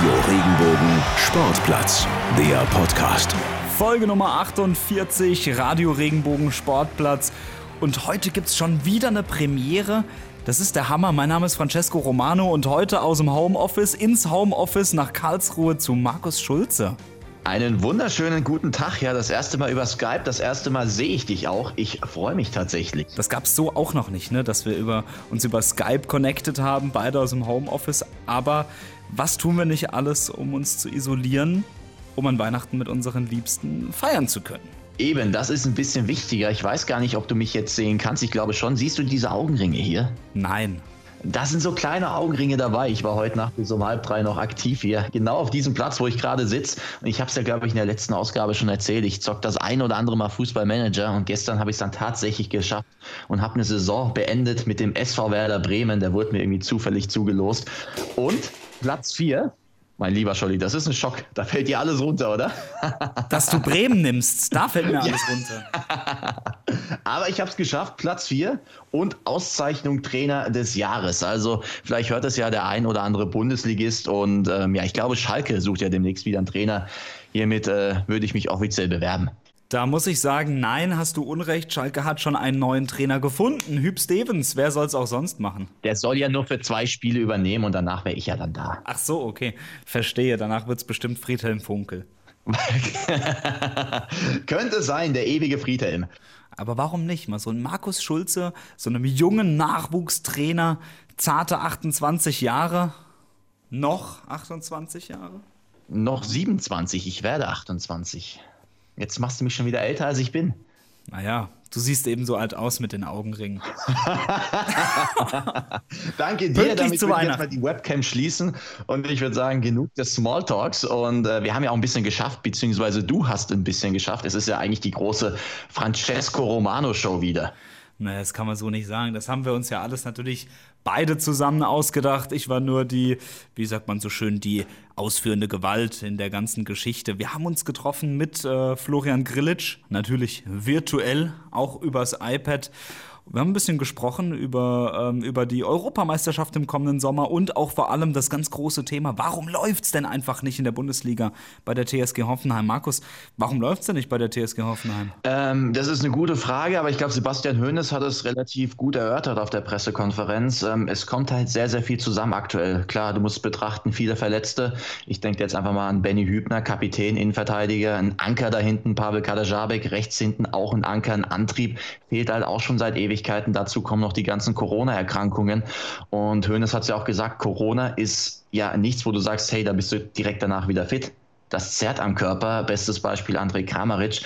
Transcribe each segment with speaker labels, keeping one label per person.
Speaker 1: Radio Regenbogen Sportplatz, der Podcast.
Speaker 2: Folge Nummer 48, Radio Regenbogen Sportplatz. Und heute gibt es schon wieder eine Premiere. Das ist der Hammer. Mein Name ist Francesco Romano und heute aus dem Homeoffice ins Homeoffice nach Karlsruhe zu Markus Schulze.
Speaker 3: Einen wunderschönen guten Tag. Ja, das erste Mal über Skype. Das erste Mal sehe ich dich auch. Ich freue mich tatsächlich.
Speaker 2: Das gab es so auch noch nicht, ne? dass wir über, uns über Skype connected haben, beide aus dem Homeoffice. Aber was tun wir nicht alles, um uns zu isolieren, um an Weihnachten mit unseren Liebsten feiern zu können?
Speaker 3: Eben, das ist ein bisschen wichtiger. Ich weiß gar nicht, ob du mich jetzt sehen kannst. Ich glaube schon. Siehst du diese Augenringe hier?
Speaker 2: Nein.
Speaker 3: Da sind so kleine Augenringe dabei. Ich war heute Nacht bis um halb drei noch aktiv hier. Genau auf diesem Platz, wo ich gerade sitze. Und ich habe es ja, glaube ich, in der letzten Ausgabe schon erzählt. Ich zock das ein oder andere Mal Fußballmanager. Und gestern habe ich es dann tatsächlich geschafft und habe eine Saison beendet mit dem SV Werder Bremen. Der wurde mir irgendwie zufällig zugelost. Und Platz 4 mein lieber Scholli, das ist ein Schock. Da fällt dir alles runter, oder?
Speaker 2: Dass du Bremen nimmst, da fällt mir alles runter.
Speaker 3: Aber ich habe es geschafft, Platz 4 und Auszeichnung Trainer des Jahres. Also vielleicht hört es ja der ein oder andere Bundesligist und ähm, ja, ich glaube, Schalke sucht ja demnächst wieder einen Trainer. Hiermit äh, würde ich mich offiziell bewerben.
Speaker 2: Da muss ich sagen, nein, hast du Unrecht. Schalke hat schon einen neuen Trainer gefunden. Hüb Stevens, wer soll es auch sonst machen?
Speaker 3: Der soll ja nur für zwei Spiele übernehmen und danach wäre ich ja dann da.
Speaker 2: Ach so, okay. Verstehe. Danach wird es bestimmt Friedhelm Funkel.
Speaker 3: Könnte sein, der ewige Friedhelm.
Speaker 2: Aber warum nicht? Mal so ein Markus Schulze, so einem jungen Nachwuchstrainer, zarte 28 Jahre. Noch 28 Jahre?
Speaker 3: Noch 27, ich werde 28. Jetzt machst du mich schon wieder älter, als ich bin.
Speaker 2: Naja, du siehst eben so alt aus mit den Augenringen.
Speaker 3: Danke dir, Pünktlich damit wir jetzt mal die Webcam schließen. Und ich würde sagen, genug des Smalltalks. Und äh, wir haben ja auch ein bisschen geschafft, beziehungsweise du hast ein bisschen geschafft. Es ist ja eigentlich die große Francesco Romano Show wieder.
Speaker 2: Naja, das kann man so nicht sagen. Das haben wir uns ja alles natürlich beide zusammen ausgedacht. Ich war nur die, wie sagt man so schön, die ausführende Gewalt in der ganzen Geschichte. Wir haben uns getroffen mit äh, Florian Grillitsch, natürlich virtuell, auch übers iPad. Wir haben ein bisschen gesprochen über, ähm, über die Europameisterschaft im kommenden Sommer und auch vor allem das ganz große Thema, warum läuft es denn einfach nicht in der Bundesliga bei der TSG Hoffenheim? Markus, warum läuft es denn nicht bei der TSG Hoffenheim?
Speaker 3: Ähm, das ist eine gute Frage, aber ich glaube, Sebastian Hoeneß hat es relativ gut erörtert auf der Pressekonferenz. Ähm, es kommt halt sehr, sehr viel zusammen aktuell. Klar, du musst betrachten, viele Verletzte. Ich denke jetzt einfach mal an Benny Hübner, Kapitän, Innenverteidiger, ein Anker da hinten, Pavel Kadajabek, rechts hinten auch ein Anker, ein Antrieb. Fehlt halt auch schon seit ewig Schwierigkeiten. Dazu kommen noch die ganzen Corona-Erkrankungen. Und Hoeneß hat ja auch gesagt, Corona ist ja nichts, wo du sagst, hey, da bist du direkt danach wieder fit das zerrt am Körper. Bestes Beispiel André Kramaric.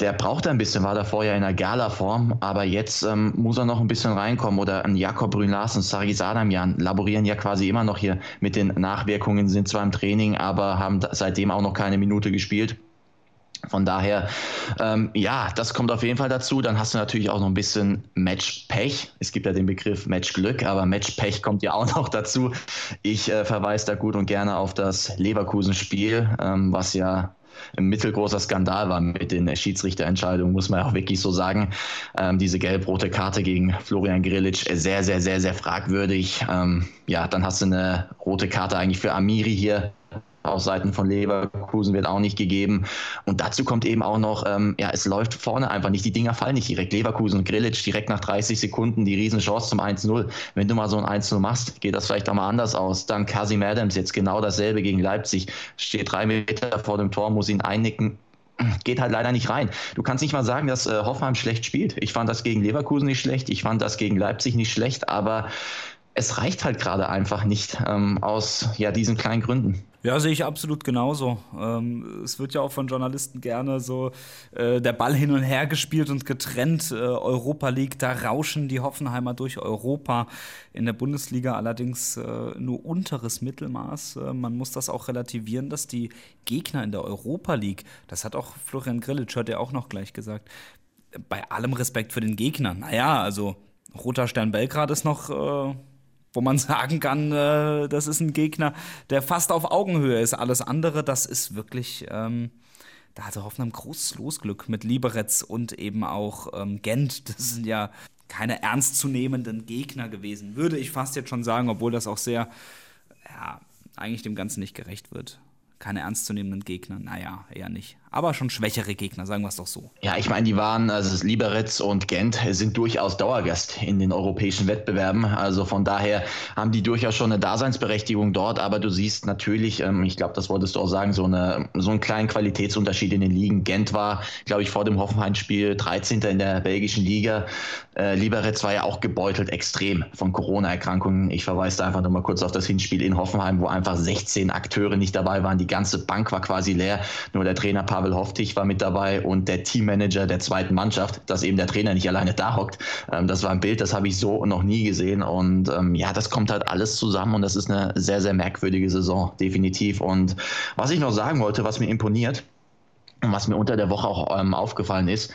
Speaker 3: Der braucht ein bisschen, war davor ja in einer Gala-Form, aber jetzt ähm, muss er noch ein bisschen reinkommen. Oder ein Jakob Brün Larsen, Sari Sadamian laborieren ja quasi immer noch hier mit den Nachwirkungen, sind zwar im Training, aber haben seitdem auch noch keine Minute gespielt. Von daher, ähm, ja, das kommt auf jeden Fall dazu. Dann hast du natürlich auch noch ein bisschen Matchpech. Es gibt ja den Begriff Matchglück, aber Matchpech kommt ja auch noch dazu. Ich äh, verweise da gut und gerne auf das Leverkusen-Spiel, ähm, was ja ein mittelgroßer Skandal war mit den Schiedsrichterentscheidungen, muss man ja auch wirklich so sagen. Ähm, diese gelb-rote Karte gegen Florian Grilic, äh, sehr, sehr, sehr, sehr fragwürdig. Ähm, ja, dann hast du eine rote Karte eigentlich für Amiri hier auf Seiten von Leverkusen wird auch nicht gegeben. Und dazu kommt eben auch noch, ähm, ja, es läuft vorne einfach nicht. Die Dinger fallen nicht direkt. Leverkusen und Grilic direkt nach 30 Sekunden die Riesenchance zum 1-0. Wenn du mal so ein 1-0 machst, geht das vielleicht auch mal anders aus. Dann Kasim Adams jetzt genau dasselbe gegen Leipzig. Steht drei Meter vor dem Tor, muss ihn einnicken geht halt leider nicht rein. Du kannst nicht mal sagen, dass äh, Hoffenheim schlecht spielt. Ich fand das gegen Leverkusen nicht schlecht, ich fand das gegen Leipzig nicht schlecht, aber es reicht halt gerade einfach nicht ähm, aus ja, diesen kleinen Gründen.
Speaker 2: Ja, sehe ich absolut genauso. Ähm, es wird ja auch von Journalisten gerne so äh, der Ball hin und her gespielt und getrennt. Äh, Europa League, da rauschen die Hoffenheimer durch Europa. In der Bundesliga allerdings äh, nur unteres Mittelmaß. Äh, man muss das auch relativieren, dass die Gegner in der Europa League, das hat auch Florian Grillitsch hat ja auch noch gleich gesagt, bei allem Respekt für den Gegner. Naja, also Roter Stern Belgrad ist noch äh, wo man sagen kann, äh, das ist ein Gegner, der fast auf Augenhöhe ist. Alles andere, das ist wirklich, ähm, da hatte Hoffenheim großes Losglück mit Liberec und eben auch ähm, Gent. Das sind ja keine ernstzunehmenden Gegner gewesen, würde ich fast jetzt schon sagen, obwohl das auch sehr, ja, eigentlich dem Ganzen nicht gerecht wird keine ernstzunehmenden Gegner. Naja, eher nicht. Aber schon schwächere Gegner, sagen wir es doch so.
Speaker 3: Ja, ich meine, die waren, also Liberec und Gent sind durchaus Dauergast in den europäischen Wettbewerben. Also von daher haben die durchaus schon eine Daseinsberechtigung dort. Aber du siehst natürlich, ähm, ich glaube, das wolltest du auch sagen, so, eine, so einen kleinen Qualitätsunterschied in den Ligen. Gent war, glaube ich, vor dem Hoffenheim-Spiel 13. in der belgischen Liga. Äh, Liberec war ja auch gebeutelt extrem von Corona-Erkrankungen. Ich verweise da einfach nochmal kurz auf das Hinspiel in Hoffenheim, wo einfach 16 Akteure nicht dabei waren, die ganze Bank war quasi leer. Nur der Trainer Pavel Hoftig war mit dabei und der Teammanager der zweiten Mannschaft, dass eben der Trainer nicht alleine da hockt. Ähm, das war ein Bild, das habe ich so noch nie gesehen. Und ähm, ja, das kommt halt alles zusammen und das ist eine sehr, sehr merkwürdige Saison, definitiv. Und was ich noch sagen wollte, was mir imponiert, und was mir unter der Woche auch ähm, aufgefallen ist,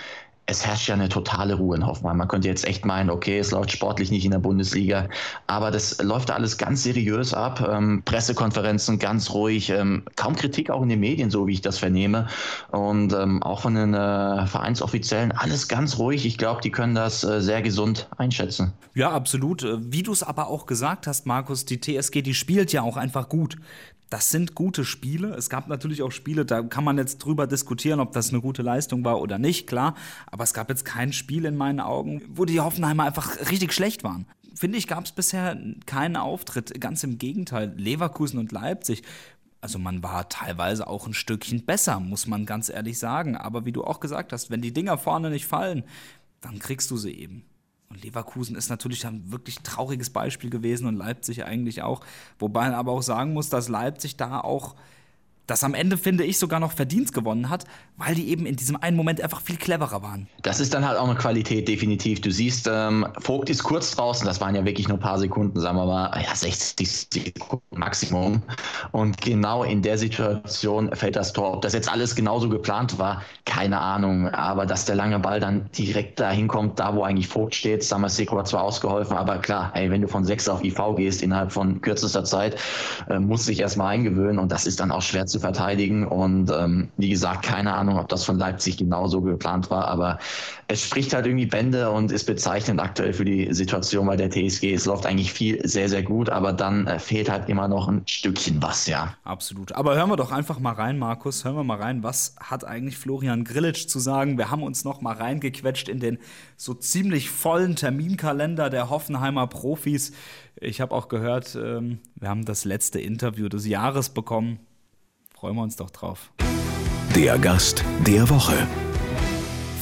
Speaker 3: es herrscht ja eine totale Ruhe in Hoffenheim. Man könnte jetzt echt meinen, okay, es läuft sportlich nicht in der Bundesliga, aber das läuft alles ganz seriös ab. Ähm, Pressekonferenzen ganz ruhig, ähm, kaum Kritik auch in den Medien, so wie ich das vernehme. Und ähm, auch von den äh, Vereinsoffiziellen alles ganz ruhig. Ich glaube, die können das äh, sehr gesund einschätzen.
Speaker 2: Ja, absolut. Wie du es aber auch gesagt hast, Markus, die TSG, die spielt ja auch einfach gut. Das sind gute Spiele. Es gab natürlich auch Spiele, da kann man jetzt drüber diskutieren, ob das eine gute Leistung war oder nicht, klar. Aber es gab jetzt kein Spiel in meinen Augen, wo die Hoffenheimer einfach richtig schlecht waren. Finde ich, gab es bisher keinen Auftritt. Ganz im Gegenteil. Leverkusen und Leipzig. Also man war teilweise auch ein Stückchen besser, muss man ganz ehrlich sagen. Aber wie du auch gesagt hast, wenn die Dinger vorne nicht fallen, dann kriegst du sie eben. Und Leverkusen ist natürlich ein wirklich trauriges Beispiel gewesen und Leipzig eigentlich auch. Wobei man aber auch sagen muss, dass Leipzig da auch das am Ende, finde ich, sogar noch verdient gewonnen hat, weil die eben in diesem einen Moment einfach viel cleverer waren.
Speaker 3: Das ist dann halt auch eine Qualität, definitiv. Du siehst, ähm, Vogt ist kurz draußen, das waren ja wirklich nur ein paar Sekunden, sagen wir mal, ja, 60 Sekunden Maximum. Und genau in der Situation fällt das Tor. Ob das jetzt alles genauso geplant war, keine Ahnung. Aber dass der lange Ball dann direkt dahin kommt, da wo eigentlich Vogt steht, Samaseko hat zwar ausgeholfen, aber klar, ey, wenn du von 6 auf IV gehst innerhalb von kürzester Zeit, äh, musst du dich erstmal eingewöhnen und das ist dann auch schwer zu verteidigen. Und ähm, wie gesagt, keine Ahnung, ob das von Leipzig genauso geplant war, aber es spricht halt irgendwie Bände und ist bezeichnend aktuell für die Situation bei der TSG. Es läuft eigentlich viel sehr, sehr gut, aber dann äh, fehlt halt immer noch ein Stückchen was, ja.
Speaker 2: Absolut. Aber hören wir doch einfach mal rein, Markus. Hören wir mal rein, was hat eigentlich Florian Grillitsch zu sagen? Wir haben uns noch mal reingequetscht in den so ziemlich vollen Terminkalender der Hoffenheimer Profis. Ich habe auch gehört, ähm, wir haben das letzte Interview des Jahres bekommen. Freuen wir uns doch drauf.
Speaker 1: Der Gast der Woche.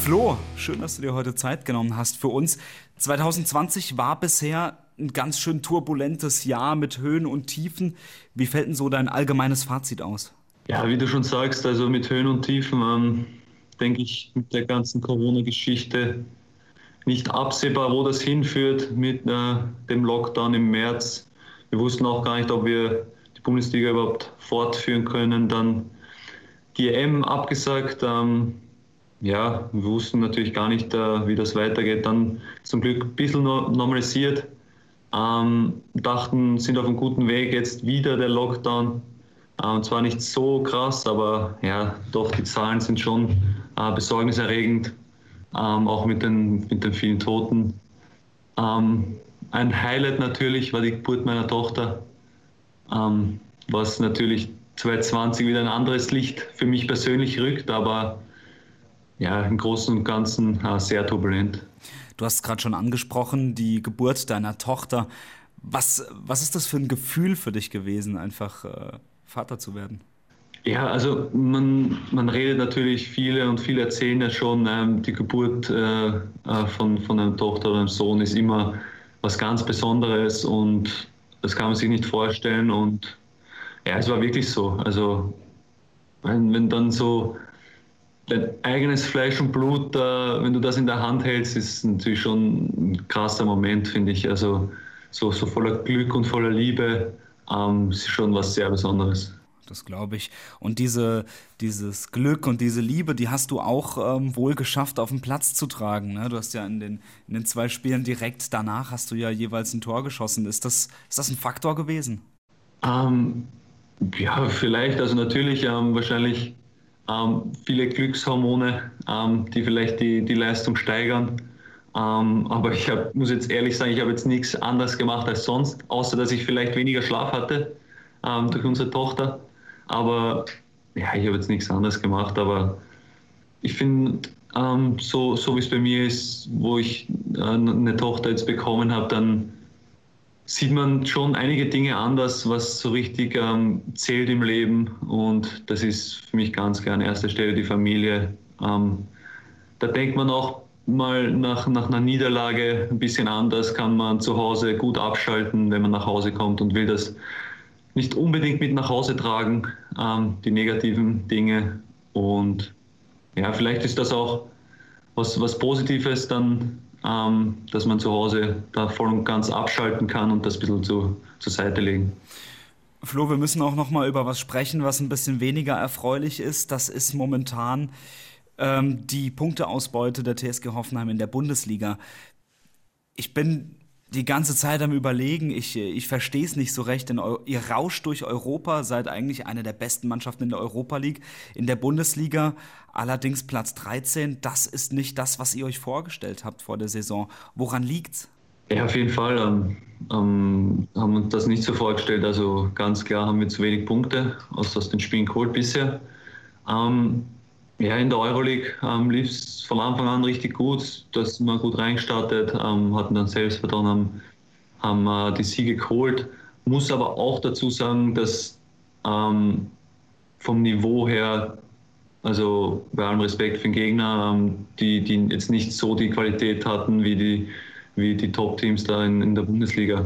Speaker 2: Flo, schön, dass du dir heute Zeit genommen hast für uns. 2020 war bisher ein ganz schön turbulentes Jahr mit Höhen und Tiefen. Wie fällt denn so dein allgemeines Fazit aus?
Speaker 4: Ja, wie du schon sagst, also mit Höhen und Tiefen, ähm, denke ich, mit der ganzen Corona-Geschichte nicht absehbar, wo das hinführt mit äh, dem Lockdown im März. Wir wussten auch gar nicht, ob wir Bundesliga überhaupt fortführen können. Dann die EM abgesagt. Ähm, ja, wir wussten natürlich gar nicht, äh, wie das weitergeht. Dann zum Glück ein bisschen normalisiert. Ähm, dachten, sind auf einem guten Weg. Jetzt wieder der Lockdown. Ähm, zwar nicht so krass, aber ja, doch, die Zahlen sind schon äh, besorgniserregend. Ähm, auch mit den, mit den vielen Toten. Ähm, ein Highlight natürlich war die Geburt meiner Tochter ähm, was natürlich 2020 wieder ein anderes Licht für mich persönlich rückt, aber ja, im Großen und Ganzen äh, sehr turbulent.
Speaker 2: Du hast es gerade schon angesprochen, die Geburt deiner Tochter. Was, was ist das für ein Gefühl für dich gewesen, einfach äh, Vater zu werden?
Speaker 4: Ja, also man, man redet natürlich viele und viele erzählen ja schon, ähm, die Geburt äh, äh von, von einer Tochter oder einem Sohn ist immer was ganz Besonderes und das kann man sich nicht vorstellen. Und ja, es war wirklich so. Also, wenn, wenn dann so dein eigenes Fleisch und Blut, äh, wenn du das in der Hand hältst, ist natürlich schon ein krasser Moment, finde ich. Also, so, so voller Glück und voller Liebe ähm, ist schon was sehr Besonderes.
Speaker 2: Das glaube ich. Und diese, dieses Glück und diese Liebe, die hast du auch ähm, wohl geschafft, auf den Platz zu tragen. Ne? Du hast ja in den, in den zwei Spielen direkt danach hast du ja jeweils ein Tor geschossen. Ist das, ist das ein Faktor gewesen?
Speaker 4: Ähm, ja, vielleicht. Also natürlich ähm, wahrscheinlich ähm, viele Glückshormone, ähm, die vielleicht die, die Leistung steigern. Ähm, aber ich hab, muss jetzt ehrlich sagen, ich habe jetzt nichts anderes gemacht als sonst, außer dass ich vielleicht weniger Schlaf hatte ähm, durch unsere Tochter. Aber ja, ich habe jetzt nichts anderes gemacht, aber ich finde, ähm, so, so wie es bei mir ist, wo ich äh, eine Tochter jetzt bekommen habe, dann sieht man schon einige Dinge anders, was so richtig ähm, zählt im Leben. Und das ist für mich ganz klar an erster Stelle die Familie. Ähm, da denkt man auch mal nach, nach einer Niederlage ein bisschen anders, kann man zu Hause gut abschalten, wenn man nach Hause kommt und will das nicht unbedingt mit nach Hause tragen, ähm, die negativen Dinge. Und ja, vielleicht ist das auch was, was Positives dann, ähm, dass man zu Hause da voll und ganz abschalten kann und das ein bisschen zu, zur Seite legen.
Speaker 2: Flo, wir müssen auch noch mal über was sprechen, was ein bisschen weniger erfreulich ist. Das ist momentan ähm, die Punkteausbeute der TSG Hoffenheim in der Bundesliga. Ich bin die ganze Zeit am Überlegen. Ich, ich verstehe es nicht so recht. Denn ihr rauscht durch Europa, seid eigentlich eine der besten Mannschaften in der Europa League. In der Bundesliga allerdings Platz 13. Das ist nicht das, was ihr euch vorgestellt habt vor der Saison. Woran liegt's?
Speaker 4: Ja, auf jeden Fall ähm, ähm, haben uns das nicht so vorgestellt. Also ganz klar haben wir zu wenig Punkte aus, aus den Spielen geholt bisher. Ähm, ja, in der Euroleague ähm, lief es von Anfang an richtig gut. Da sind wir gut reingestartet, ähm, hatten dann Selbstvertrauen, haben, haben äh, die Siege geholt. Muss aber auch dazu sagen, dass ähm, vom Niveau her, also bei allem Respekt für den Gegner, ähm, die, die jetzt nicht so die Qualität hatten wie die, wie die Top-Teams da in, in der Bundesliga.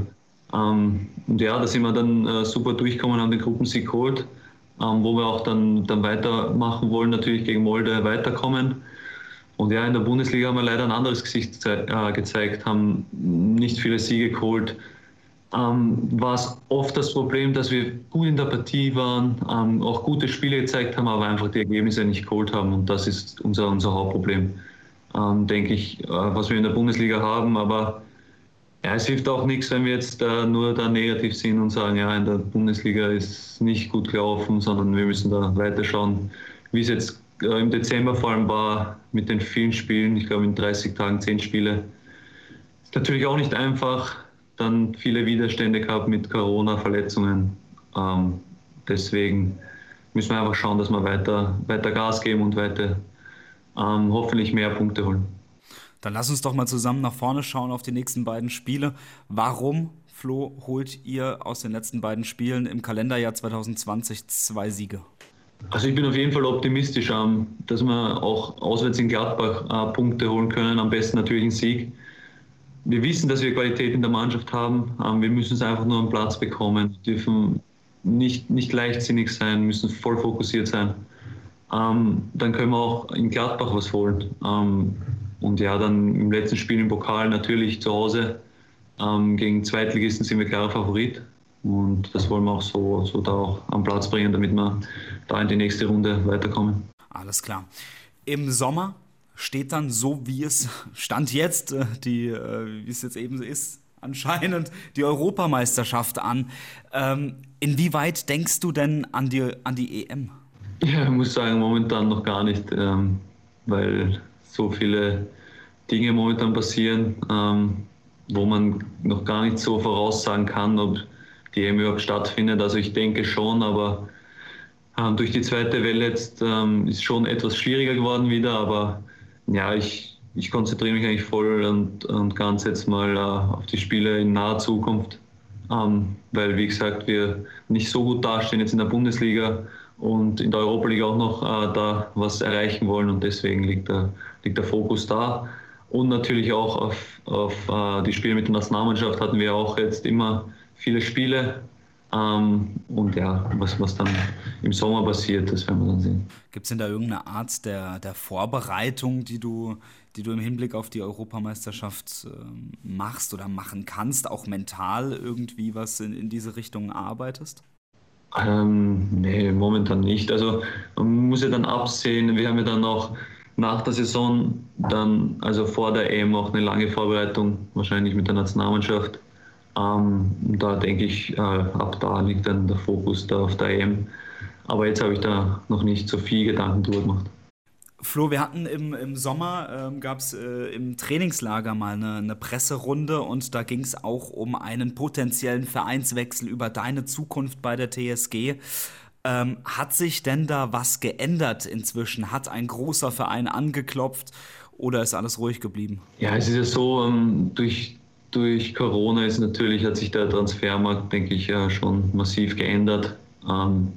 Speaker 4: Ähm, und ja, da sind wir dann äh, super durchgekommen, haben den Gruppensieg geholt ähm, wo wir auch dann, dann weitermachen wollen, natürlich gegen Molde weiterkommen. Und ja, in der Bundesliga haben wir leider ein anderes Gesicht äh, gezeigt, haben nicht viele Siege geholt. Ähm, war es oft das Problem, dass wir gut in der Partie waren, ähm, auch gute Spiele gezeigt haben, aber einfach die Ergebnisse nicht geholt haben. Und das ist unser, unser Hauptproblem, ähm, denke ich, äh, was wir in der Bundesliga haben. Aber ja, es hilft auch nichts, wenn wir jetzt äh, nur da negativ sind und sagen, ja, in der Bundesliga ist nicht gut gelaufen, sondern wir müssen da weiterschauen, wie es jetzt äh, im Dezember vor allem war mit den vielen Spielen. Ich glaube, in 30 Tagen 10 Spiele. Ist natürlich auch nicht einfach. Dann viele Widerstände gehabt mit Corona, Verletzungen. Ähm, deswegen müssen wir einfach schauen, dass wir weiter, weiter Gas geben und weiter ähm, hoffentlich mehr Punkte holen.
Speaker 2: Dann lass uns doch mal zusammen nach vorne schauen auf die nächsten beiden Spiele. Warum, Flo, holt ihr aus den letzten beiden Spielen im Kalenderjahr 2020 zwei Siege?
Speaker 4: Also ich bin auf jeden Fall optimistisch, ähm, dass wir auch auswärts in Gladbach äh, Punkte holen können, am besten natürlich einen Sieg. Wir wissen, dass wir Qualität in der Mannschaft haben. Ähm, wir müssen es einfach nur am Platz bekommen. Wir dürfen nicht, nicht leichtsinnig sein, müssen voll fokussiert sein. Ähm, dann können wir auch in Gladbach was holen. Und ja, dann im letzten Spiel im Pokal natürlich zu Hause ähm, gegen Zweitligisten sind wir klarer Favorit. Und das wollen wir auch so, so da auch am Platz bringen, damit wir da in die nächste Runde weiterkommen.
Speaker 2: Alles klar. Im Sommer steht dann so, wie es stand jetzt, äh, die, äh, wie es jetzt eben ist, anscheinend die Europameisterschaft an. Ähm, inwieweit denkst du denn an die, an die EM?
Speaker 4: Ja, ich muss sagen, momentan noch gar nicht, ähm, weil so viele Dinge momentan passieren, ähm, wo man noch gar nicht so voraussagen kann, ob die EM überhaupt stattfindet. Also ich denke schon, aber ähm, durch die zweite Welle jetzt ähm, ist schon etwas schwieriger geworden wieder. Aber ja, ich, ich konzentriere mich eigentlich voll und, und ganz jetzt mal äh, auf die Spiele in naher Zukunft. Ähm, weil, wie gesagt, wir nicht so gut dastehen jetzt in der Bundesliga und in der Europa League auch noch äh, da was erreichen wollen und deswegen liegt der, liegt der Fokus da. Und natürlich auch auf, auf äh, die Spiele mit der Nationalmannschaft hatten wir auch jetzt immer viele Spiele. Ähm, und ja, was, was dann im Sommer passiert, das werden wir dann sehen.
Speaker 2: Gibt es denn da irgendeine Art der, der Vorbereitung, die du, die du im Hinblick auf die Europameisterschaft äh, machst oder machen kannst, auch mental irgendwie was in, in diese Richtung arbeitest?
Speaker 4: Ähm, nee, momentan nicht. Also man muss ja dann absehen, wir haben ja dann auch nach der Saison dann, also vor der EM auch eine lange Vorbereitung, wahrscheinlich mit der Nationalmannschaft. Ähm, da denke ich, äh, ab da liegt dann der Fokus da auf der EM. Aber jetzt habe ich da noch nicht so viel Gedanken drüber gemacht.
Speaker 2: Flo, wir hatten im, im Sommer, ähm, gab es äh, im Trainingslager mal eine, eine Presserunde und da ging es auch um einen potenziellen Vereinswechsel über deine Zukunft bei der TSG. Ähm, hat sich denn da was geändert inzwischen? Hat ein großer Verein angeklopft oder ist alles ruhig geblieben?
Speaker 4: Ja, es ist ja so, ähm, durch, durch Corona ist natürlich, hat sich der Transfermarkt, denke ich, ja schon massiv geändert. Ähm,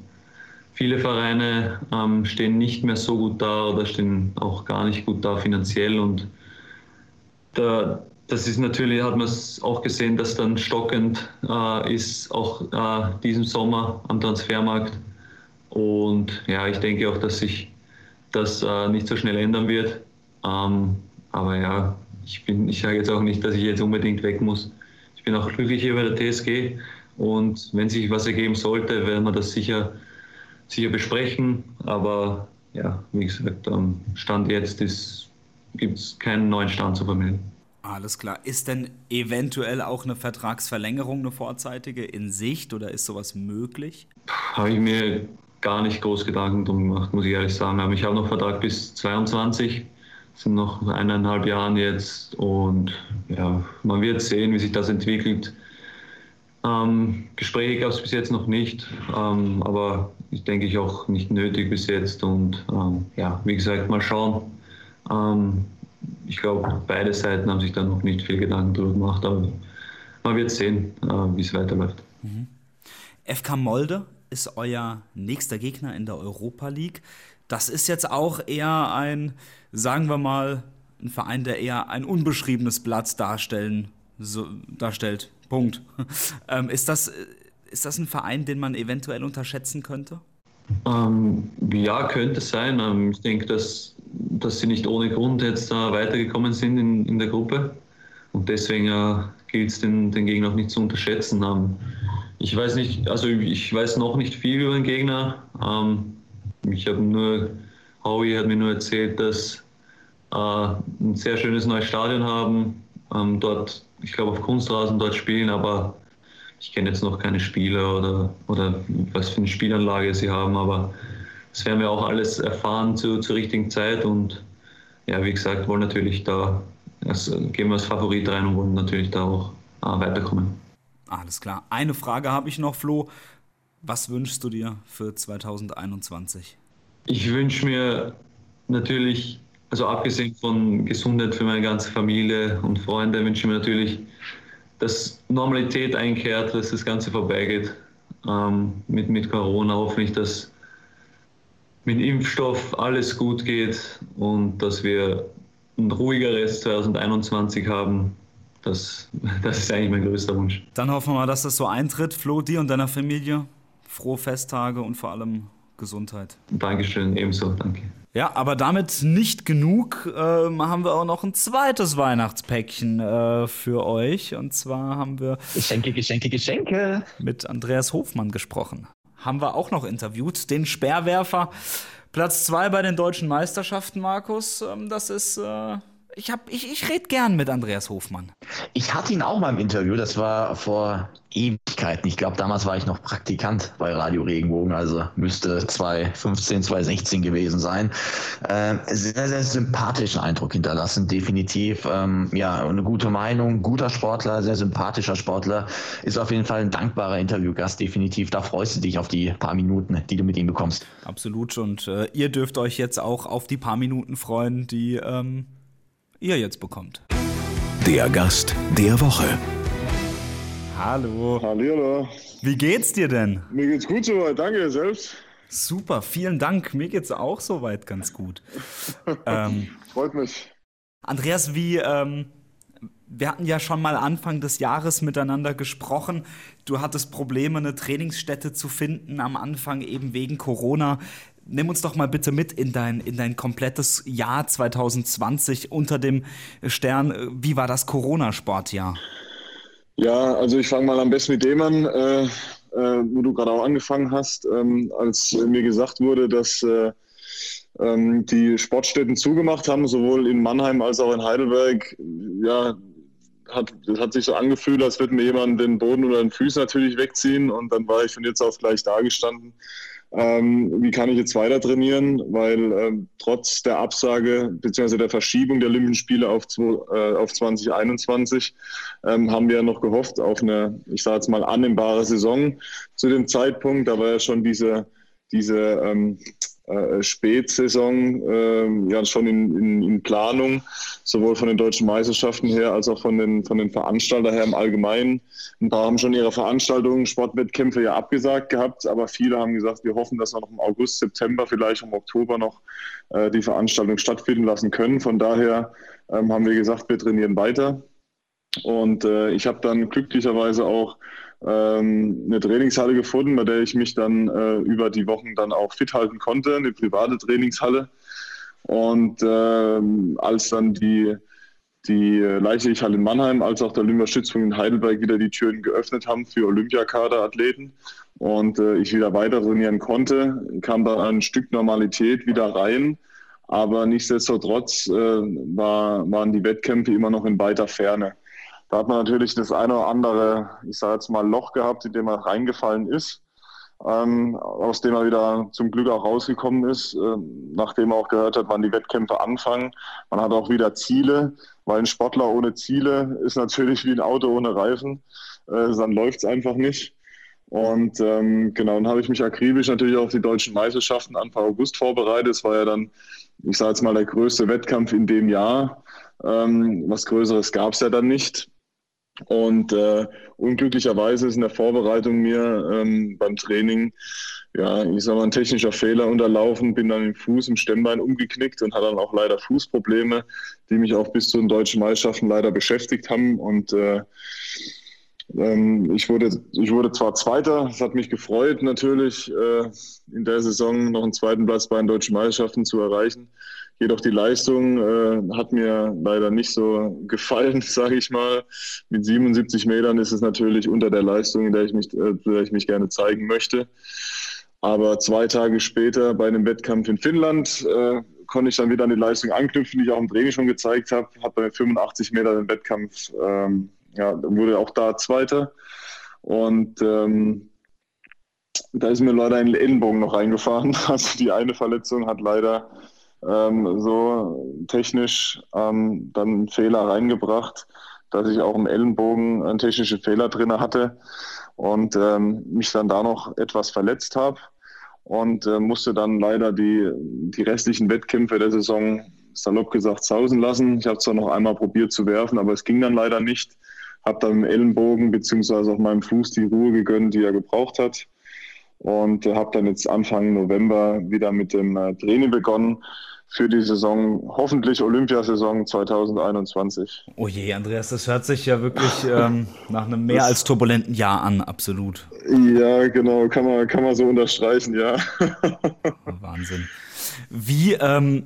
Speaker 4: viele Vereine ähm, stehen nicht mehr so gut da oder stehen auch gar nicht gut da finanziell und da, das ist natürlich, hat man es auch gesehen, dass dann stockend äh, ist, auch äh, diesen Sommer am Transfermarkt. Und ja, ich denke auch, dass sich das äh, nicht so schnell ändern wird. Ähm, aber ja, ich, bin, ich sage jetzt auch nicht, dass ich jetzt unbedingt weg muss. Ich bin auch glücklich hier bei der TSG und wenn sich was ergeben sollte, werden wir das sicher, sicher besprechen. Aber ja, wie gesagt, am Stand jetzt gibt es keinen neuen Stand zu vermelden.
Speaker 2: Alles klar. Ist denn eventuell auch eine Vertragsverlängerung, eine vorzeitige in Sicht oder ist sowas möglich?
Speaker 4: Habe ich mir gar nicht groß Gedanken drum gemacht, muss ich ehrlich sagen. Aber ich habe noch Vertrag bis 22, sind noch eineinhalb Jahre jetzt und ja, man wird sehen, wie sich das entwickelt. Ähm, Gespräche gab es bis jetzt noch nicht, ähm, aber ich denke ich auch nicht nötig bis jetzt und ähm, ja, wie gesagt, mal schauen. Ähm, ich glaube, beide Seiten haben sich da noch nicht viel Gedanken darüber gemacht, aber man wird sehen, äh, wie es weiterläuft. Mhm.
Speaker 2: FK Molde ist euer nächster Gegner in der Europa League. Das ist jetzt auch eher ein, sagen wir mal, ein Verein, der eher ein unbeschriebenes Blatt darstellen, so, darstellt. Punkt. ähm, ist, das, ist das ein Verein, den man eventuell unterschätzen könnte?
Speaker 4: Ähm, ja, könnte sein. Ähm, ich denke, dass, dass sie nicht ohne Grund jetzt da weitergekommen sind in, in der Gruppe. Und deswegen äh, gilt es, den, den Gegner auch nicht zu unterschätzen. Ähm, ich weiß nicht, also ich weiß noch nicht viel über den Gegner. Ähm, ich habe nur, Howie hat mir nur erzählt, dass äh, ein sehr schönes neues Stadion haben, ähm, dort, ich glaube auf Kunstrasen dort spielen, aber ich kenne jetzt noch keine Spieler oder, oder was für eine Spielanlage sie haben, aber das werden wir auch alles erfahren zu, zur richtigen Zeit und ja, wie gesagt, wollen natürlich da, also gehen wir als Favorit rein und wollen natürlich da auch äh, weiterkommen.
Speaker 2: Alles klar. Eine Frage habe ich noch, Flo. Was wünschst du dir für 2021?
Speaker 4: Ich wünsche mir natürlich, also abgesehen von Gesundheit für meine ganze Familie und Freunde, wünsche ich mir natürlich, dass Normalität einkehrt, dass das Ganze vorbeigeht ähm, mit, mit Corona. Hoffentlich, dass mit Impfstoff alles gut geht und dass wir ein ruhigeres 2021 haben das, das ist eigentlich mein größter Wunsch.
Speaker 2: Dann hoffen wir mal, dass das so eintritt. Flo, dir und deiner Familie frohe Festtage und vor allem Gesundheit.
Speaker 4: Dankeschön, ebenso, danke.
Speaker 2: Ja, aber damit nicht genug. Ähm, haben wir auch noch ein zweites Weihnachtspäckchen äh, für euch. Und zwar haben wir
Speaker 3: Geschenke, Geschenke, Geschenke
Speaker 2: mit Andreas Hofmann gesprochen. Haben wir auch noch interviewt, den Speerwerfer. Platz zwei bei den deutschen Meisterschaften, Markus. Ähm, das ist äh, ich, ich, ich rede gern mit Andreas Hofmann.
Speaker 3: Ich hatte ihn auch mal im Interview, das war vor Ewigkeiten. Ich glaube, damals war ich noch Praktikant bei Radio Regenbogen, also müsste 2015, 2016 gewesen sein. Äh, sehr, sehr sympathischen Eindruck hinterlassen, definitiv. Ähm, ja, eine gute Meinung, guter Sportler, sehr sympathischer Sportler. Ist auf jeden Fall ein dankbarer Interviewgast, definitiv. Da freust du dich auf die paar Minuten, die du mit ihm bekommst.
Speaker 2: Absolut. Und äh, ihr dürft euch jetzt auch auf die paar Minuten freuen, die. Ähm ihr jetzt bekommt.
Speaker 1: Der Gast der Woche.
Speaker 2: Hallo.
Speaker 5: Hallo.
Speaker 2: Wie geht's dir denn?
Speaker 5: Mir geht's gut soweit, danke, selbst.
Speaker 2: Super, vielen Dank. Mir geht's auch soweit ganz gut.
Speaker 5: ähm, Freut mich.
Speaker 2: Andreas, wie, ähm, wir hatten ja schon mal Anfang des Jahres miteinander gesprochen. Du hattest Probleme, eine Trainingsstätte zu finden, am Anfang eben wegen Corona nimm uns doch mal bitte mit in dein, in dein komplettes Jahr 2020 unter dem Stern. Wie war das Corona-Sportjahr?
Speaker 5: Ja, also ich fange mal am besten mit dem an, äh, äh, wo du gerade auch angefangen hast, ähm, als mir gesagt wurde, dass äh, ähm, die Sportstätten zugemacht haben, sowohl in Mannheim als auch in Heidelberg. Ja, hat, das hat sich so angefühlt, als würde mir jemand den Boden oder den Füßen natürlich wegziehen und dann war ich von jetzt auf gleich da gestanden ähm, wie kann ich jetzt weiter trainieren, weil ähm, trotz der Absage bzw. der Verschiebung der Olympischen Spiele auf, äh, auf 2021 ähm, haben wir noch gehofft auf eine, ich sage jetzt mal, annehmbare Saison zu dem Zeitpunkt. Da war ja schon diese, diese ähm, äh, Spätsaison äh, ja schon in, in, in, Planung, sowohl von den deutschen Meisterschaften her als auch von den, von den Veranstaltern her im Allgemeinen. Ein paar haben schon ihre Veranstaltungen, Sportwettkämpfe ja abgesagt gehabt, aber viele haben gesagt, wir hoffen, dass wir noch im August, September, vielleicht im Oktober noch äh, die Veranstaltung stattfinden lassen können. Von daher ähm, haben wir gesagt, wir trainieren weiter. Und äh, ich habe dann glücklicherweise auch ähm, eine Trainingshalle gefunden, bei der ich mich dann äh, über die Wochen dann auch fit halten konnte, eine private Trainingshalle. Und ähm, als dann die, die Leichtathletikhalle in Mannheim als auch der Olympiastützpunkt in Heidelberg wieder die Türen geöffnet haben für Olympiakaderathleten und äh, ich wieder weiter trainieren konnte, kam dann ein Stück Normalität wieder rein. Aber nichtsdestotrotz äh, war, waren die Wettkämpfe immer noch in weiter Ferne. Da hat man natürlich das eine oder andere, ich sage jetzt mal, Loch gehabt, in dem er reingefallen ist, ähm, aus dem er wieder zum Glück auch rausgekommen ist, äh, nachdem er auch gehört hat, wann die Wettkämpfe anfangen. Man hat auch wieder Ziele, weil ein Sportler ohne Ziele ist natürlich wie ein Auto ohne Reifen. Äh, dann läuft es einfach nicht. Und ähm, genau, dann habe ich mich akribisch natürlich auf die deutschen Meisterschaften Anfang August vorbereitet. Es war ja dann, ich sage jetzt mal, der größte Wettkampf in dem Jahr. Ähm, was Größeres gab es ja dann nicht. Und äh, unglücklicherweise ist in der Vorbereitung mir ähm, beim Training, ja, ich sag mal, ein technischer Fehler unterlaufen, bin dann im Fuß, im Stemmbein umgeknickt und hatte dann auch leider Fußprobleme, die mich auch bis zu den deutschen Meisterschaften leider beschäftigt haben. Und äh, ähm, ich, wurde, ich wurde zwar Zweiter, es hat mich gefreut natürlich, äh, in der Saison noch einen zweiten Platz bei den deutschen Meisterschaften zu erreichen. Jedoch die Leistung äh, hat mir leider nicht so gefallen, sage ich mal. Mit 77 Metern ist es natürlich unter der Leistung, in der ich mich, äh, der ich mich gerne zeigen möchte. Aber zwei Tage später bei einem Wettkampf in Finnland äh, konnte ich dann wieder an die Leistung anknüpfen, die ich auch im Training schon gezeigt habe. Hat bei 85 Metern den Wettkampf, ähm, ja, wurde auch da Zweiter. Und ähm, da ist mir leider ein Ellenbogen noch reingefahren. Also die eine Verletzung hat leider ähm, so technisch ähm, dann einen Fehler reingebracht, dass ich auch im Ellenbogen einen technischen Fehler drin hatte und ähm, mich dann da noch etwas verletzt habe und äh, musste dann leider die, die restlichen Wettkämpfe der Saison salopp gesagt sausen lassen. Ich habe zwar noch einmal probiert zu werfen, aber es ging dann leider nicht. Habe dann im Ellenbogen beziehungsweise auf meinem Fuß die Ruhe gegönnt, die er gebraucht hat. Und äh, habe dann jetzt Anfang November wieder mit dem äh, Training begonnen für die Saison, hoffentlich Olympiasaison 2021.
Speaker 2: Oh je, Andreas, das hört sich ja wirklich ähm, nach einem mehr das, als turbulenten Jahr an, absolut.
Speaker 5: Ja, genau, kann man, kann man so unterstreichen, ja.
Speaker 2: Wahnsinn. Wie, ähm,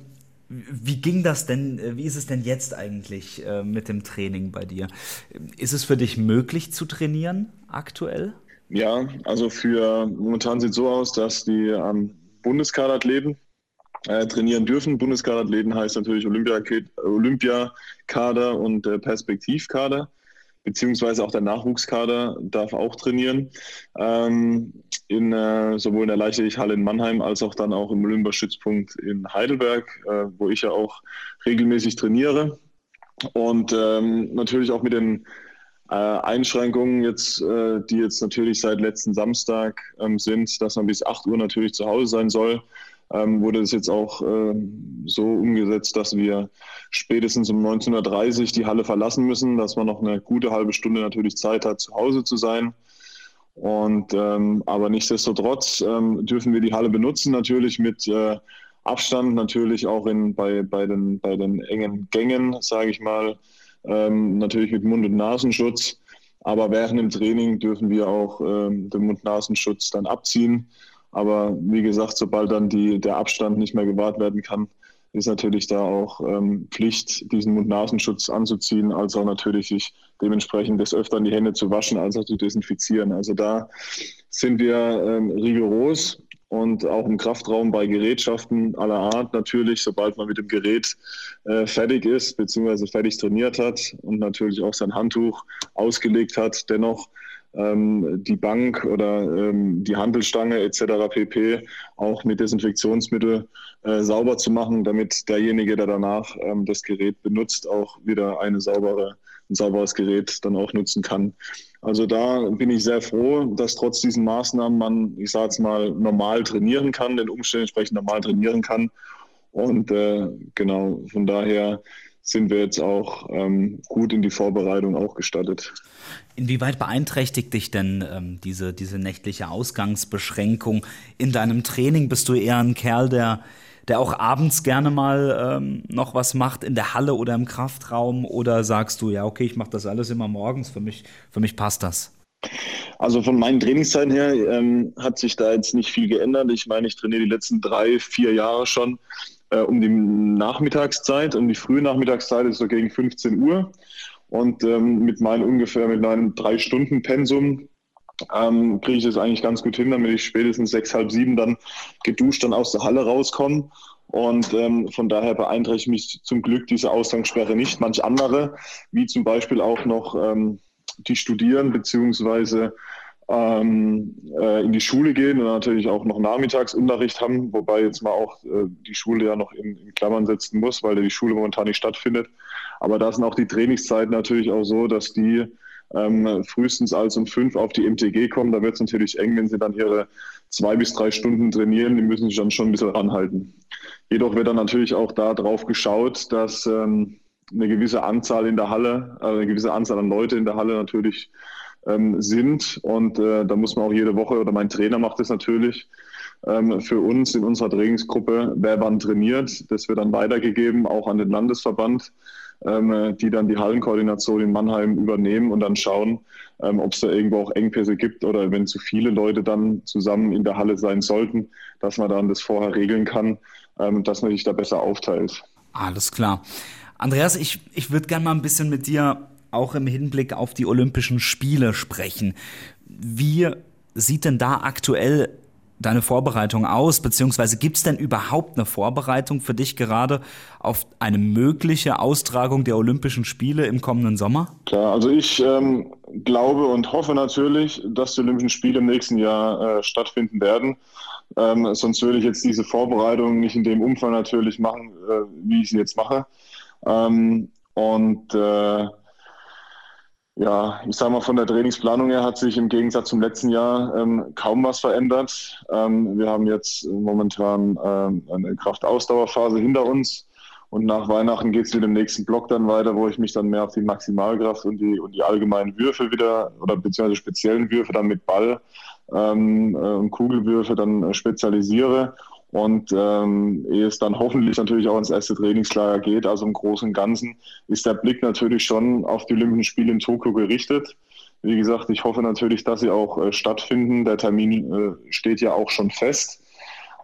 Speaker 2: wie ging das denn, wie ist es denn jetzt eigentlich äh, mit dem Training bei dir? Ist es für dich möglich zu trainieren aktuell?
Speaker 5: Ja, also für momentan sieht es so aus, dass die ähm, Bundeskaderathleten äh, trainieren dürfen. Bundeskaderathleten heißt natürlich Olympiakader und äh, Perspektivkader, beziehungsweise auch der Nachwuchskader darf auch trainieren. Ähm, in, äh, sowohl in der Leichtathletikhalle in Mannheim als auch dann auch im Olympiastützpunkt in Heidelberg, äh, wo ich ja auch regelmäßig trainiere. Und ähm, natürlich auch mit den äh, Einschränkungen jetzt, äh, die jetzt natürlich seit letzten Samstag ähm, sind, dass man bis 8 Uhr natürlich zu Hause sein soll ähm, wurde es jetzt auch äh, so umgesetzt, dass wir spätestens um 19.30 Uhr die Halle verlassen müssen, dass man noch eine gute halbe Stunde natürlich Zeit hat, zu Hause zu sein. Und ähm, aber nichtsdestotrotz ähm, dürfen wir die Halle benutzen, natürlich mit äh, Abstand, natürlich auch in, bei, bei, den, bei den engen Gängen, sage ich mal, ähm, natürlich mit Mund- und Nasenschutz. Aber während dem Training dürfen wir auch ähm, den Mund-Nasenschutz dann abziehen. Aber wie gesagt, sobald dann die, der Abstand nicht mehr gewahrt werden kann, ist natürlich da auch ähm, Pflicht, diesen Mund-Nasenschutz anzuziehen, als auch natürlich sich dementsprechend des Öfteren die Hände zu waschen, als auch zu desinfizieren. Also da sind wir ähm, rigoros und auch im Kraftraum bei Gerätschaften aller Art natürlich, sobald man mit dem Gerät äh, fertig ist, beziehungsweise fertig trainiert hat und natürlich auch sein Handtuch ausgelegt hat, dennoch ähm, die Bank oder ähm, die Handelstange etc. pp. auch mit Desinfektionsmittel äh, sauber zu machen, damit derjenige, der danach ähm, das Gerät benutzt, auch wieder eine saubere, ein sauberes Gerät dann auch nutzen kann. Also da bin ich sehr froh, dass trotz diesen Maßnahmen man, ich sage jetzt mal, normal trainieren kann, den Umständen entsprechend normal trainieren kann. Und äh, genau, von daher sind wir jetzt auch ähm, gut in die Vorbereitung auch gestattet.
Speaker 2: Inwieweit beeinträchtigt dich denn ähm, diese, diese nächtliche Ausgangsbeschränkung in deinem Training? Bist du eher ein Kerl, der, der auch abends gerne mal ähm, noch was macht in der Halle oder im Kraftraum? Oder sagst du, ja, okay, ich mache das alles immer morgens, für mich, für mich passt das?
Speaker 5: Also von meinen Trainingszeiten her ähm, hat sich da jetzt nicht viel geändert. Ich meine, ich trainiere die letzten drei, vier Jahre schon äh, um die Nachmittagszeit. Um die frühe Nachmittagszeit ist so gegen 15 Uhr. Und ähm, mit meinem ungefähr mit meinem drei Stunden Pensum ähm, kriege ich das eigentlich ganz gut hin, damit ich spätestens sechs, halb sieben dann geduscht dann aus der Halle rauskomme. Und ähm, von daher beeinträchtigt mich zum Glück diese Ausgangssperre nicht. Manch andere, wie zum Beispiel auch noch ähm, die studieren, beziehungsweise ähm, äh, in die Schule gehen und natürlich auch noch Nachmittagsunterricht haben, wobei jetzt mal auch äh, die Schule ja noch in, in, Klammern setzen muss, weil die Schule momentan nicht stattfindet. Aber da sind auch die Trainingszeiten natürlich auch so, dass die ähm, frühestens als um fünf auf die MTG kommen. Da wird es natürlich eng, wenn sie dann ihre zwei bis drei Stunden trainieren. Die müssen sich dann schon ein bisschen ranhalten. Jedoch wird dann natürlich auch da drauf geschaut, dass ähm, eine gewisse Anzahl in der Halle, äh, eine gewisse Anzahl an Leute in der Halle natürlich ähm, sind. Und äh, da muss man auch jede Woche, oder mein Trainer macht das natürlich, ähm, für uns in unserer Trainingsgruppe, wer wann trainiert. Das wird dann weitergegeben, auch an den Landesverband, ähm, die dann die Hallenkoordination in Mannheim übernehmen und dann schauen, ähm, ob es da irgendwo auch Engpässe gibt oder wenn zu viele Leute dann zusammen in der Halle sein sollten, dass man dann das vorher regeln kann, ähm, dass man sich da besser aufteilt.
Speaker 2: Alles klar. Andreas, ich, ich würde gerne mal ein bisschen mit dir auch im Hinblick auf die Olympischen Spiele sprechen. Wie sieht denn da aktuell deine Vorbereitung aus? Beziehungsweise gibt es denn überhaupt eine Vorbereitung für dich gerade auf eine mögliche Austragung der Olympischen Spiele im kommenden Sommer?
Speaker 5: Klar, also ich ähm, glaube und hoffe natürlich, dass die Olympischen Spiele im nächsten Jahr äh, stattfinden werden. Ähm, sonst würde ich jetzt diese Vorbereitung nicht in dem Umfang natürlich machen, äh, wie ich sie jetzt mache. Ähm, und äh, ja, ich sage mal, von der Trainingsplanung her hat sich im Gegensatz zum letzten Jahr ähm, kaum was verändert. Ähm, wir haben jetzt momentan ähm, eine Kraftausdauerphase hinter uns und nach Weihnachten geht es mit dem nächsten Block dann weiter, wo ich mich dann mehr auf die Maximalkraft und die, und die allgemeinen Würfe wieder oder beziehungsweise speziellen Würfe dann mit Ball ähm, äh, und Kugelwürfe dann spezialisiere und ähm, ehe es dann hoffentlich natürlich auch ins erste Trainingslager geht, also im Großen und Ganzen, ist der Blick natürlich schon auf die Olympischen Spiele in Tokio gerichtet. Wie gesagt, ich hoffe natürlich, dass sie auch äh, stattfinden. Der Termin äh, steht ja auch schon fest.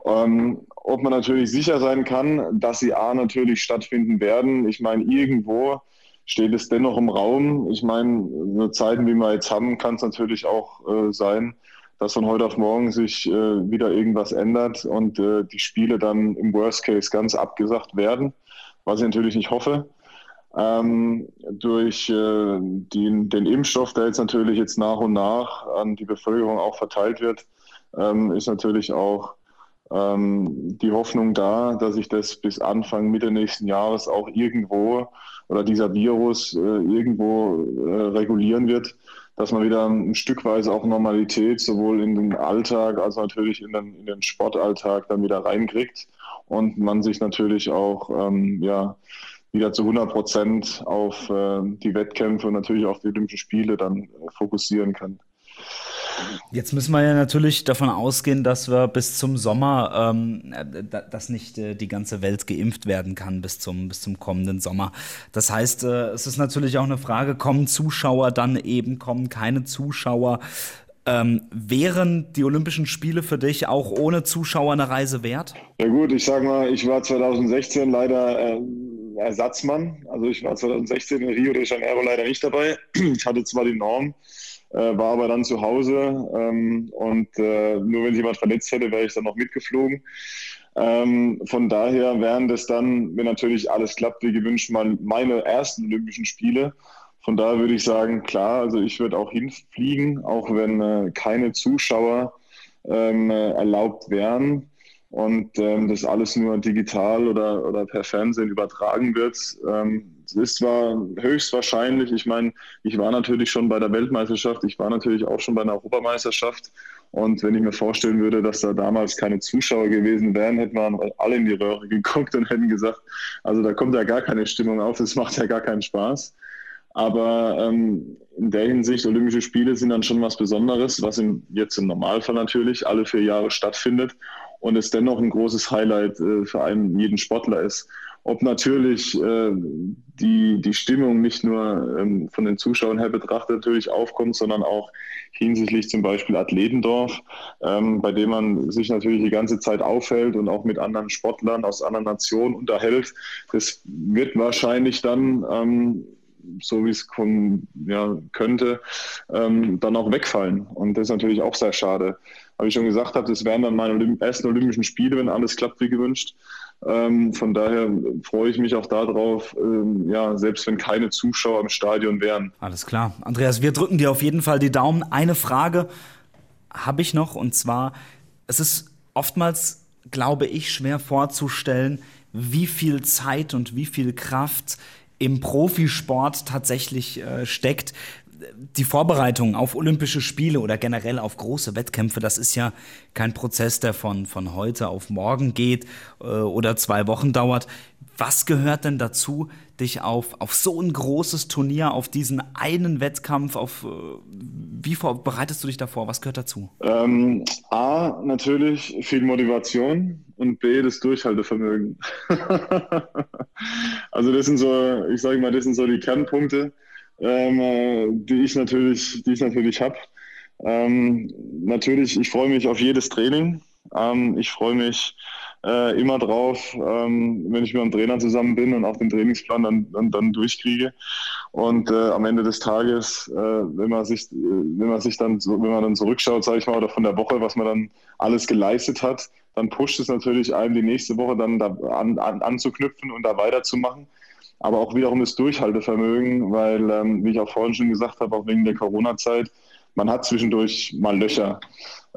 Speaker 5: Ähm, ob man natürlich sicher sein kann, dass sie A natürlich stattfinden werden. Ich meine, irgendwo steht es dennoch im Raum. Ich meine, so Zeiten, wie wir jetzt haben, kann es natürlich auch äh, sein, dass von heute auf morgen sich äh, wieder irgendwas ändert und äh, die Spiele dann im Worst Case ganz abgesagt werden, was ich natürlich nicht hoffe. Ähm, durch äh, die, den Impfstoff, der jetzt natürlich jetzt nach und nach an die Bevölkerung auch verteilt wird, ähm, ist natürlich auch ähm, die Hoffnung da, dass sich das bis Anfang, Mitte nächsten Jahres auch irgendwo oder dieser Virus äh, irgendwo äh, regulieren wird dass man wieder ein Stückweise auch Normalität sowohl in den Alltag als natürlich in den, in den Sportalltag dann wieder reinkriegt und man sich natürlich auch ähm, ja, wieder zu 100 Prozent auf äh, die Wettkämpfe und natürlich auf die Olympischen Spiele dann äh, fokussieren kann.
Speaker 2: Jetzt müssen wir ja natürlich davon ausgehen, dass wir bis zum Sommer, ähm, dass nicht äh, die ganze Welt geimpft werden kann bis zum, bis zum kommenden Sommer. Das heißt, äh, es ist natürlich auch eine Frage, kommen Zuschauer dann eben, kommen keine Zuschauer? Ähm, wären die Olympischen Spiele für dich auch ohne Zuschauer eine Reise wert?
Speaker 5: Ja gut, ich sag mal, ich war 2016 leider äh, Ersatzmann. Also ich war 2016 in Rio de Janeiro leider nicht dabei. Ich hatte zwar die Norm, äh, war aber dann zu Hause ähm, und äh, nur wenn jemand verletzt hätte, wäre ich dann noch mitgeflogen. Ähm, von daher wären das dann, wenn natürlich alles klappt, wie gewünscht, mal meine ersten Olympischen Spiele. von daher würde ich sagen, klar, also ich würde auch hinfliegen, auch wenn äh, keine Zuschauer ähm, äh, erlaubt wären und ähm, das alles nur digital oder, oder per Fernsehen übertragen wird. Ähm, ist zwar höchstwahrscheinlich, ich meine, ich war natürlich schon bei der Weltmeisterschaft, ich war natürlich auch schon bei einer Europameisterschaft und wenn ich mir vorstellen würde, dass da damals keine Zuschauer gewesen wären, hätten wir alle in die Röhre geguckt und hätten gesagt, also da kommt ja gar keine Stimmung auf, das macht ja gar keinen Spaß. Aber ähm, in der Hinsicht, Olympische Spiele sind dann schon was Besonderes, was im, jetzt im Normalfall natürlich alle vier Jahre stattfindet und es dennoch ein großes Highlight äh, für einen jeden Sportler ist. Ob natürlich äh, die, die Stimmung nicht nur ähm, von den Zuschauern her betrachtet natürlich aufkommt, sondern auch hinsichtlich zum Beispiel Athletendorf, ähm, bei dem man sich natürlich die ganze Zeit aufhält und auch mit anderen Sportlern aus anderen Nationen unterhält. Das wird wahrscheinlich dann ähm, so wie es ja, könnte, ähm, dann auch wegfallen. Und das ist natürlich auch sehr schade. Aber ich schon gesagt habe, das wären dann meine Olymp ersten Olympischen Spiele, wenn alles klappt wie gewünscht. Ähm, von daher freue ich mich auch darauf, ähm, ja, selbst wenn keine Zuschauer im Stadion wären.
Speaker 2: Alles klar. Andreas, wir drücken dir auf jeden Fall die Daumen. Eine Frage habe ich noch und zwar, es ist oftmals, glaube ich, schwer vorzustellen, wie viel Zeit und wie viel Kraft im Profisport tatsächlich äh, steckt. Die Vorbereitung auf Olympische Spiele oder generell auf große Wettkämpfe, das ist ja kein Prozess, der von, von heute auf morgen geht äh, oder zwei Wochen dauert. Was gehört denn dazu, dich auf, auf so ein großes Turnier, auf diesen einen Wettkampf, auf äh, wie bereitest du dich davor? Was gehört dazu?
Speaker 5: Ähm, A, natürlich viel Motivation und B, das Durchhaltevermögen. also das sind so, ich sage mal, das sind so die Kernpunkte, ähm, äh, die ich natürlich, die ich natürlich habe. Ähm, natürlich, ich freue mich auf jedes Training. Ähm, ich freue mich äh, immer drauf, ähm, wenn ich mit dem Trainer zusammen bin und auch den Trainingsplan dann, dann, dann durchkriege. Und äh, am Ende des Tages, äh, wenn man sich, äh, wenn man sich dann, wenn man dann zurückschaut, sage ich mal, oder von der Woche, was man dann alles geleistet hat, dann pusht es natürlich einen, die nächste Woche dann da an, an, anzuknüpfen und da weiterzumachen. Aber auch wiederum das Durchhaltevermögen, weil, ähm, wie ich auch vorhin schon gesagt habe, auch wegen der Corona-Zeit, man hat zwischendurch mal Löcher,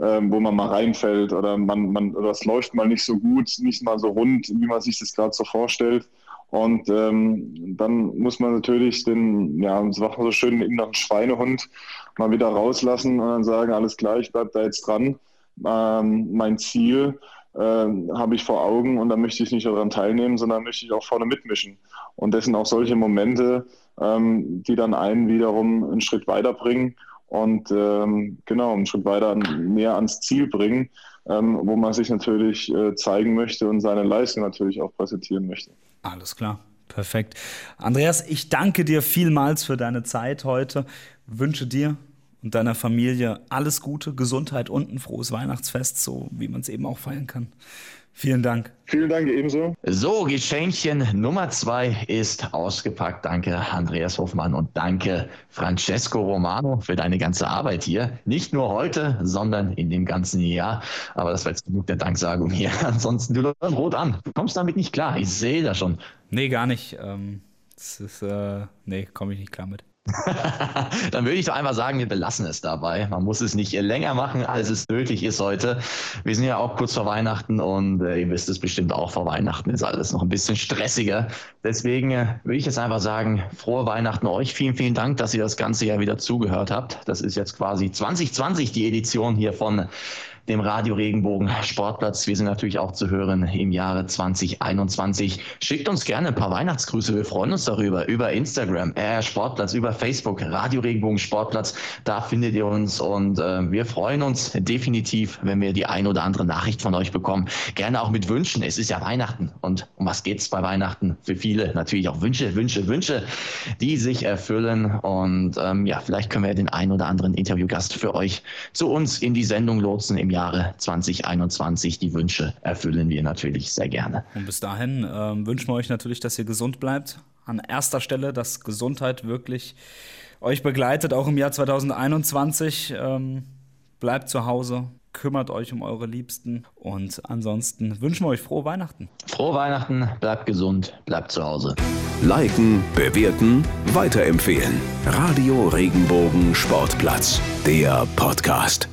Speaker 5: ähm, wo man mal reinfällt oder man, man oder es läuft mal nicht so gut, nicht mal so rund, wie man sich das gerade so vorstellt. Und ähm, dann muss man natürlich den, ja, das macht man so schön, den inneren Schweinehund mal wieder rauslassen und dann sagen, alles klar, ich bleib da jetzt dran. Ähm, mein Ziel äh, habe ich vor Augen und da möchte ich nicht daran teilnehmen, sondern möchte ich auch vorne mitmischen. Und das sind auch solche Momente, ähm, die dann einen wiederum einen Schritt weiterbringen und ähm, genau einen Schritt weiter näher ans Ziel bringen, ähm, wo man sich natürlich äh, zeigen möchte und seine Leistung natürlich auch präsentieren möchte.
Speaker 2: Alles klar. Perfekt. Andreas, ich danke dir vielmals für deine Zeit heute. Wünsche dir und deiner Familie alles Gute, Gesundheit und ein frohes Weihnachtsfest, so wie man es eben auch feiern kann. Vielen Dank.
Speaker 5: Vielen Dank ebenso.
Speaker 3: So, Geschenkchen Nummer zwei ist ausgepackt. Danke, Andreas Hofmann und danke, Francesco Romano, für deine ganze Arbeit hier. Nicht nur heute, sondern in dem ganzen Jahr. Aber das war jetzt genug der Danksagung hier. Ansonsten, du läufst rot an. Du kommst damit nicht klar. Ich sehe das schon.
Speaker 2: Nee, gar nicht. Ähm, das ist, äh, nee, komme ich nicht klar mit.
Speaker 3: Dann würde ich doch einfach sagen, wir belassen es dabei. Man muss es nicht länger machen, als es nötig ist heute. Wir sind ja auch kurz vor Weihnachten und äh, ihr wisst es bestimmt auch, vor Weihnachten ist alles noch ein bisschen stressiger. Deswegen äh, würde ich jetzt einfach sagen, frohe Weihnachten euch. Vielen, vielen Dank, dass ihr das ganze Jahr wieder zugehört habt. Das ist jetzt quasi 2020 die Edition hier von dem Radio Regenbogen Sportplatz. Wir sind natürlich auch zu hören im Jahre 2021. Schickt uns gerne ein paar Weihnachtsgrüße. Wir freuen uns darüber. Über Instagram, RR Sportplatz, über Facebook, Radio Regenbogen Sportplatz. Da findet ihr uns und äh, wir freuen uns definitiv, wenn wir die ein oder andere Nachricht von euch bekommen. Gerne auch mit Wünschen. Es ist ja Weihnachten. Und um was geht es bei Weihnachten? Für viele natürlich auch Wünsche, Wünsche, Wünsche, die sich erfüllen. Und ähm, ja, vielleicht können wir den ein oder anderen Interviewgast für euch zu uns in die Sendung lotsen im Jahr Jahre 2021. Die Wünsche erfüllen wir natürlich sehr gerne.
Speaker 2: Und bis dahin ähm, wünschen wir euch natürlich, dass ihr gesund bleibt. An erster Stelle, dass Gesundheit wirklich euch begleitet, auch im Jahr 2021. Ähm, bleibt zu Hause, kümmert euch um eure Liebsten und ansonsten wünschen wir euch frohe Weihnachten.
Speaker 3: Frohe Weihnachten, bleibt gesund, bleibt zu Hause.
Speaker 1: Liken, bewerten, weiterempfehlen. Radio Regenbogen Sportplatz, der Podcast.